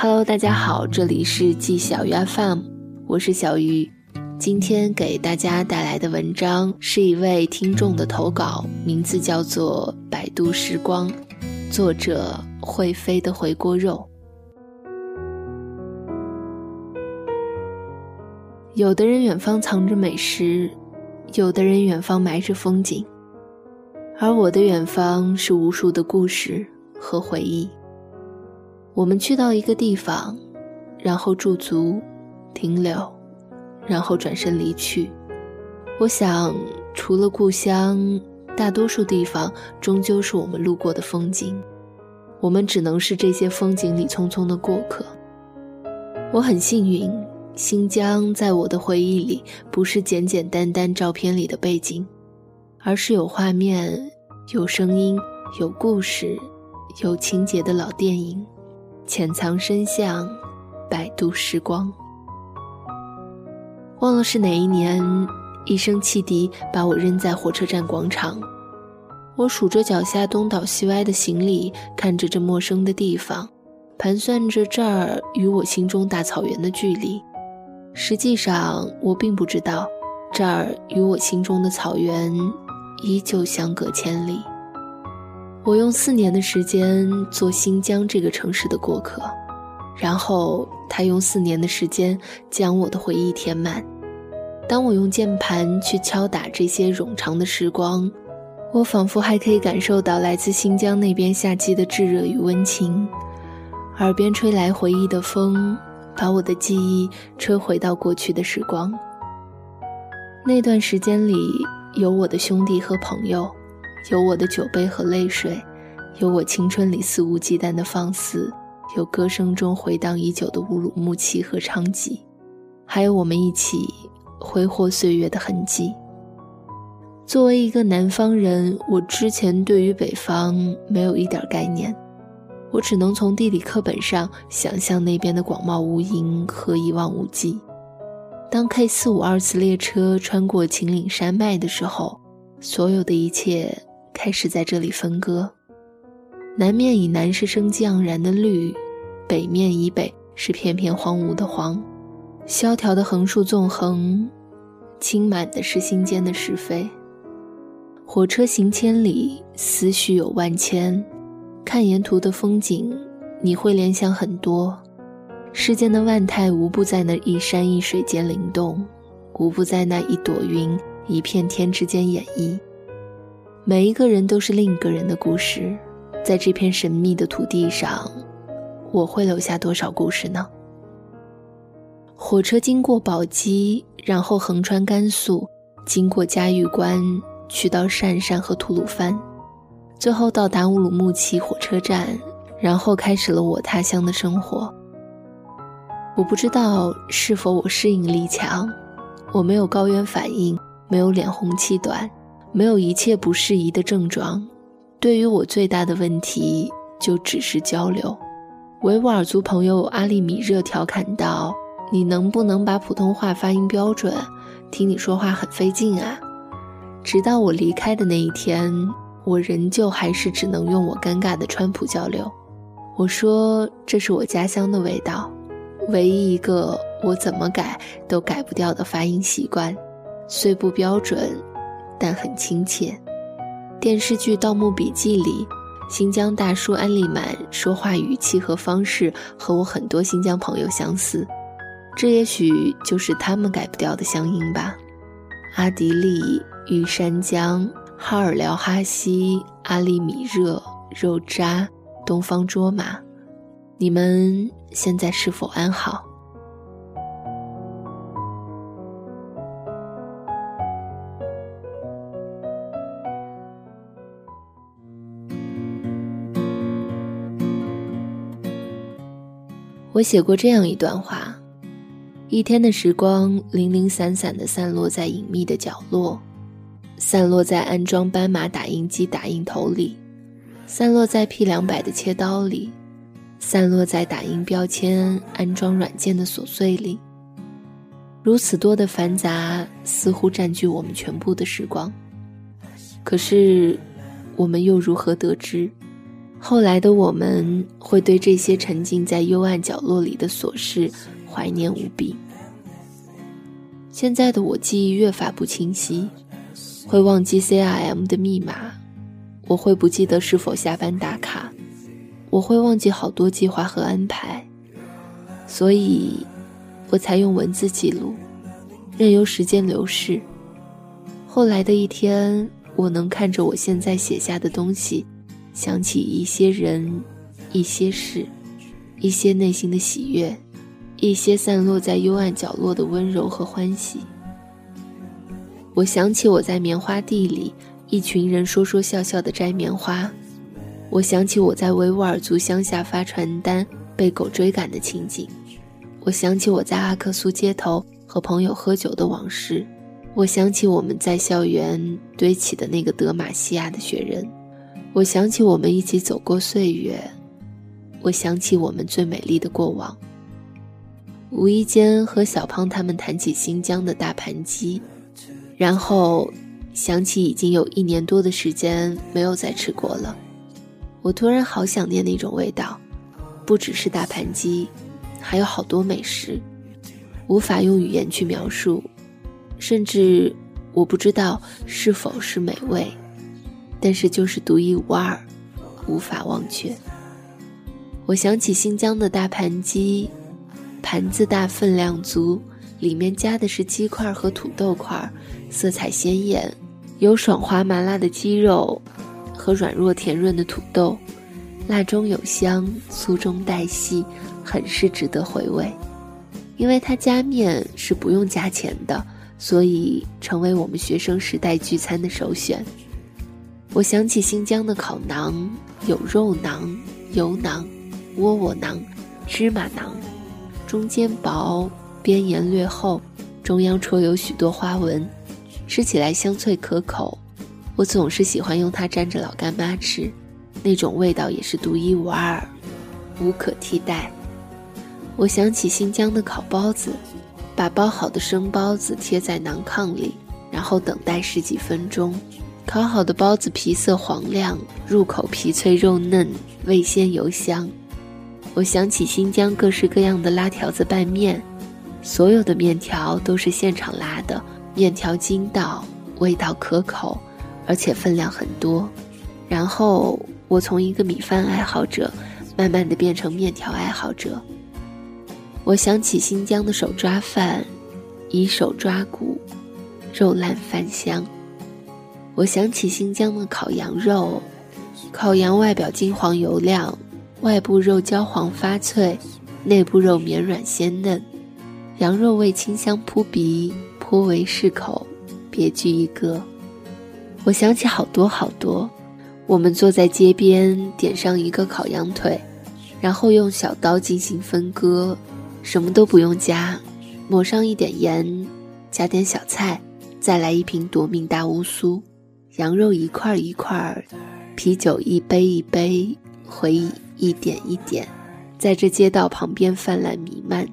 Hello，大家好，这里是季小鱼 FM，我是小鱼。今天给大家带来的文章是一位听众的投稿，名字叫做《百度时光》，作者会飞的回锅肉。有的人远方藏着美食，有的人远方埋着风景，而我的远方是无数的故事和回忆。我们去到一个地方，然后驻足，停留，然后转身离去。我想，除了故乡，大多数地方终究是我们路过的风景。我们只能是这些风景里匆匆的过客。我很幸运，新疆在我的回忆里不是简简单单照片里的背景，而是有画面、有声音、有故事、有情节的老电影。潜藏深巷，摆渡时光。忘了是哪一年，一声汽笛把我扔在火车站广场。我数着脚下东倒西歪的行李，看着这陌生的地方，盘算着这儿与我心中大草原的距离。实际上，我并不知道，这儿与我心中的草原依旧相隔千里。我用四年的时间做新疆这个城市的过客，然后他用四年的时间将我的回忆填满。当我用键盘去敲打这些冗长的时光，我仿佛还可以感受到来自新疆那边夏季的炙热与温情。耳边吹来回忆的风，把我的记忆吹回到过去的时光。那段时间里，有我的兄弟和朋友。有我的酒杯和泪水，有我青春里肆无忌惮的放肆，有歌声中回荡已久的乌鲁木齐和昌吉，还有我们一起挥霍岁月的痕迹。作为一个南方人，我之前对于北方没有一点概念，我只能从地理课本上想象那边的广袤无垠和一望无际。当 K 四五二次列车穿过秦岭山脉的时候，所有的一切。开始在这里分割，南面以南是生机盎然的绿，北面以北是片片荒芜的黄，萧条的横竖纵横，倾满的是心间的是非。火车行千里，思绪有万千，看沿途的风景，你会联想很多。世间的万态无不在那一山一水间灵动，无不在那一朵云一片天之间演绎。每一个人都是另一个人的故事，在这片神秘的土地上，我会留下多少故事呢？火车经过宝鸡，然后横穿甘肃，经过嘉峪关，去到鄯善和吐鲁番，最后到达乌鲁木齐火车站，然后开始了我他乡的生活。我不知道是否我适应力强，我没有高原反应，没有脸红气短。没有一切不适宜的症状，对于我最大的问题就只是交流。维吾尔族朋友阿利米热调侃道：“你能不能把普通话发音标准？听你说话很费劲啊！”直到我离开的那一天，我仍旧还是只能用我尴尬的川普交流。我说：“这是我家乡的味道，唯一一个我怎么改都改不掉的发音习惯，虽不标准。”但很亲切。电视剧《盗墓笔记》里，新疆大叔安利满说话语气和方式和我很多新疆朋友相似，这也许就是他们改不掉的乡音吧。阿迪力、玉山江、哈尔辽哈西、阿利米热、肉渣、东方卓玛，你们现在是否安好？我写过这样一段话：一天的时光零零散散地散落在隐秘的角落，散落在安装斑马打印机打印头里，散落在 P 两百的切刀里，散落在打印标签、安装软件的琐碎里。如此多的繁杂，似乎占据我们全部的时光。可是，我们又如何得知，后来的我们会对这些沉浸在幽暗角落里的琐事怀念无比。现在的我记忆越发不清晰，会忘记 CRM 的密码，我会不记得是否下班打卡，我会忘记好多计划和安排，所以，我才用文字记录，任由时间流逝。后来的一天，我能看着我现在写下的东西，想起一些人、一些事、一些内心的喜悦。一些散落在幽暗角落的温柔和欢喜。我想起我在棉花地里，一群人说说笑笑的摘棉花。我想起我在维吾尔族乡下发传单，被狗追赶的情景。我想起我在阿克苏街头和朋友喝酒的往事。我想起我们在校园堆起的那个德玛西亚的雪人。我想起我们一起走过岁月。我想起我们最美丽的过往。无意间和小胖他们谈起新疆的大盘鸡，然后想起已经有一年多的时间没有再吃过了。我突然好想念那种味道，不只是大盘鸡，还有好多美食，无法用语言去描述，甚至我不知道是否是美味，但是就是独一无二，无法忘却。我想起新疆的大盘鸡。盘子大，分量足，里面夹的是鸡块和土豆块，色彩鲜艳，有爽滑麻辣的鸡肉和软弱甜润的土豆，辣中有香，酥中带细，很是值得回味。因为它加面是不用加钱的，所以成为我们学生时代聚餐的首选。我想起新疆的烤馕，有肉馕、油馕、窝窝馕、芝麻馕。中间薄，边沿略厚，中央戳有许多花纹，吃起来香脆可口。我总是喜欢用它蘸着老干妈吃，那种味道也是独一无二，无可替代。我想起新疆的烤包子，把包好的生包子贴在馕炕里，然后等待十几分钟，烤好的包子皮色黄亮，入口皮脆肉嫩，味鲜油香。我想起新疆各式各样的拉条子拌面，所有的面条都是现场拉的，面条筋道，味道可口，而且分量很多。然后我从一个米饭爱好者，慢慢的变成面条爱好者。我想起新疆的手抓饭，以手抓骨，肉烂饭香。我想起新疆的烤羊肉，烤羊外表金黄油亮。外部肉焦黄发脆，内部肉绵软鲜嫩，羊肉味清香扑鼻，颇为适口，别具一格。我想起好多好多，我们坐在街边，点上一个烤羊腿，然后用小刀进行分割，什么都不用加，抹上一点盐，加点小菜，再来一瓶夺命大乌苏，羊肉一块一块，啤酒一杯一杯，回忆。一点一点，在这街道旁边泛滥弥漫。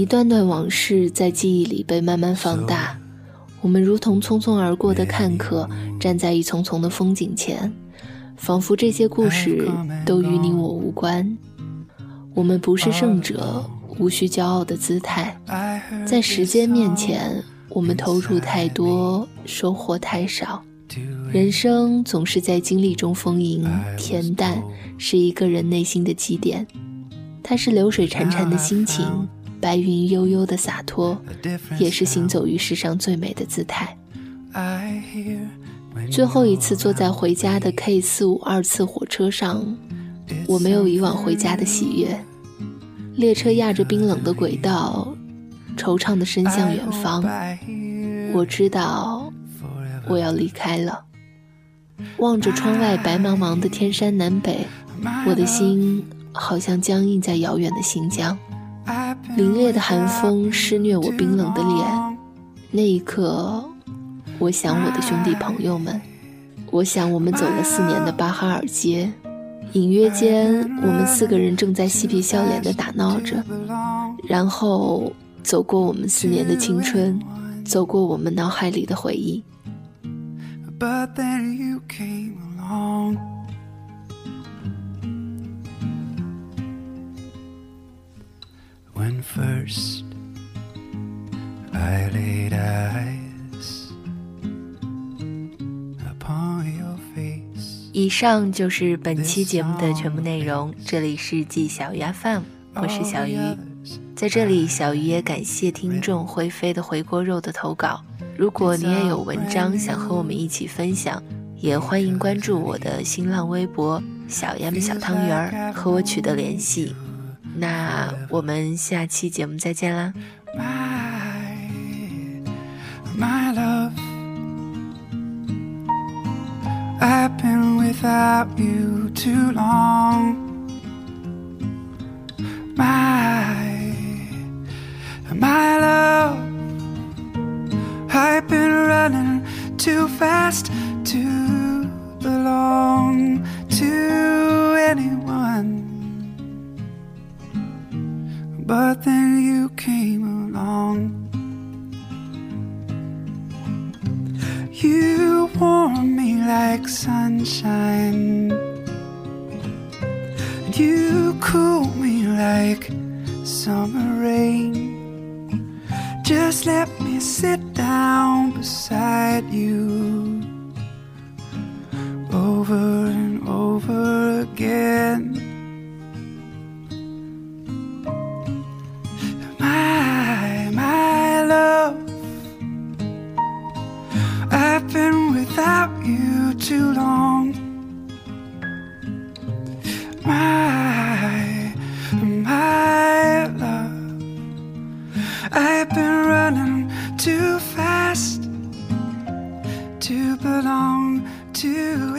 一段段往事在记忆里被慢慢放大，我们如同匆匆而过的看客，站在一丛丛的风景前，仿佛这些故事都与你我无关。我们不是胜者，无需骄傲的姿态，在时间面前，我们投入太多，收获太少。人生总是在经历中丰盈，恬淡是一个人内心的起点，它是流水潺潺的心情。白云悠悠的洒脱，也是行走于世上最美的姿态。最后一次坐在回家的 K 四五二次火车上，我没有以往回家的喜悦。列车压着冰冷的轨道，惆怅的伸向远方。我知道我要离开了。望着窗外白茫茫的天山南北，我的心好像僵硬在遥远的新疆。凛冽的寒风施虐我冰冷的脸，那一刻，我想我的兄弟朋友们，我想我们走了四年的巴哈尔街，隐约间我们四个人正在嬉皮笑脸的打闹着，然后走过我们四年的青春，走过我们脑海里的回忆。First I laid eyes upon your face。以上就是本期节目的全部内容。这里是季小鱼 FM，我是小鱼。在这里，小鱼也感谢听众灰飞的回锅肉的投稿。如果你也有文章想和我们一起分享，也欢迎关注我的新浪微博小鸭们小汤圆儿，和我取得联系。那我们下期节目再见啦。My my love, I've been without you too long. My, my love, I've been running too fast to belong let me sit down beside you over and over again. My, my love, I've been without you too long. My, belong to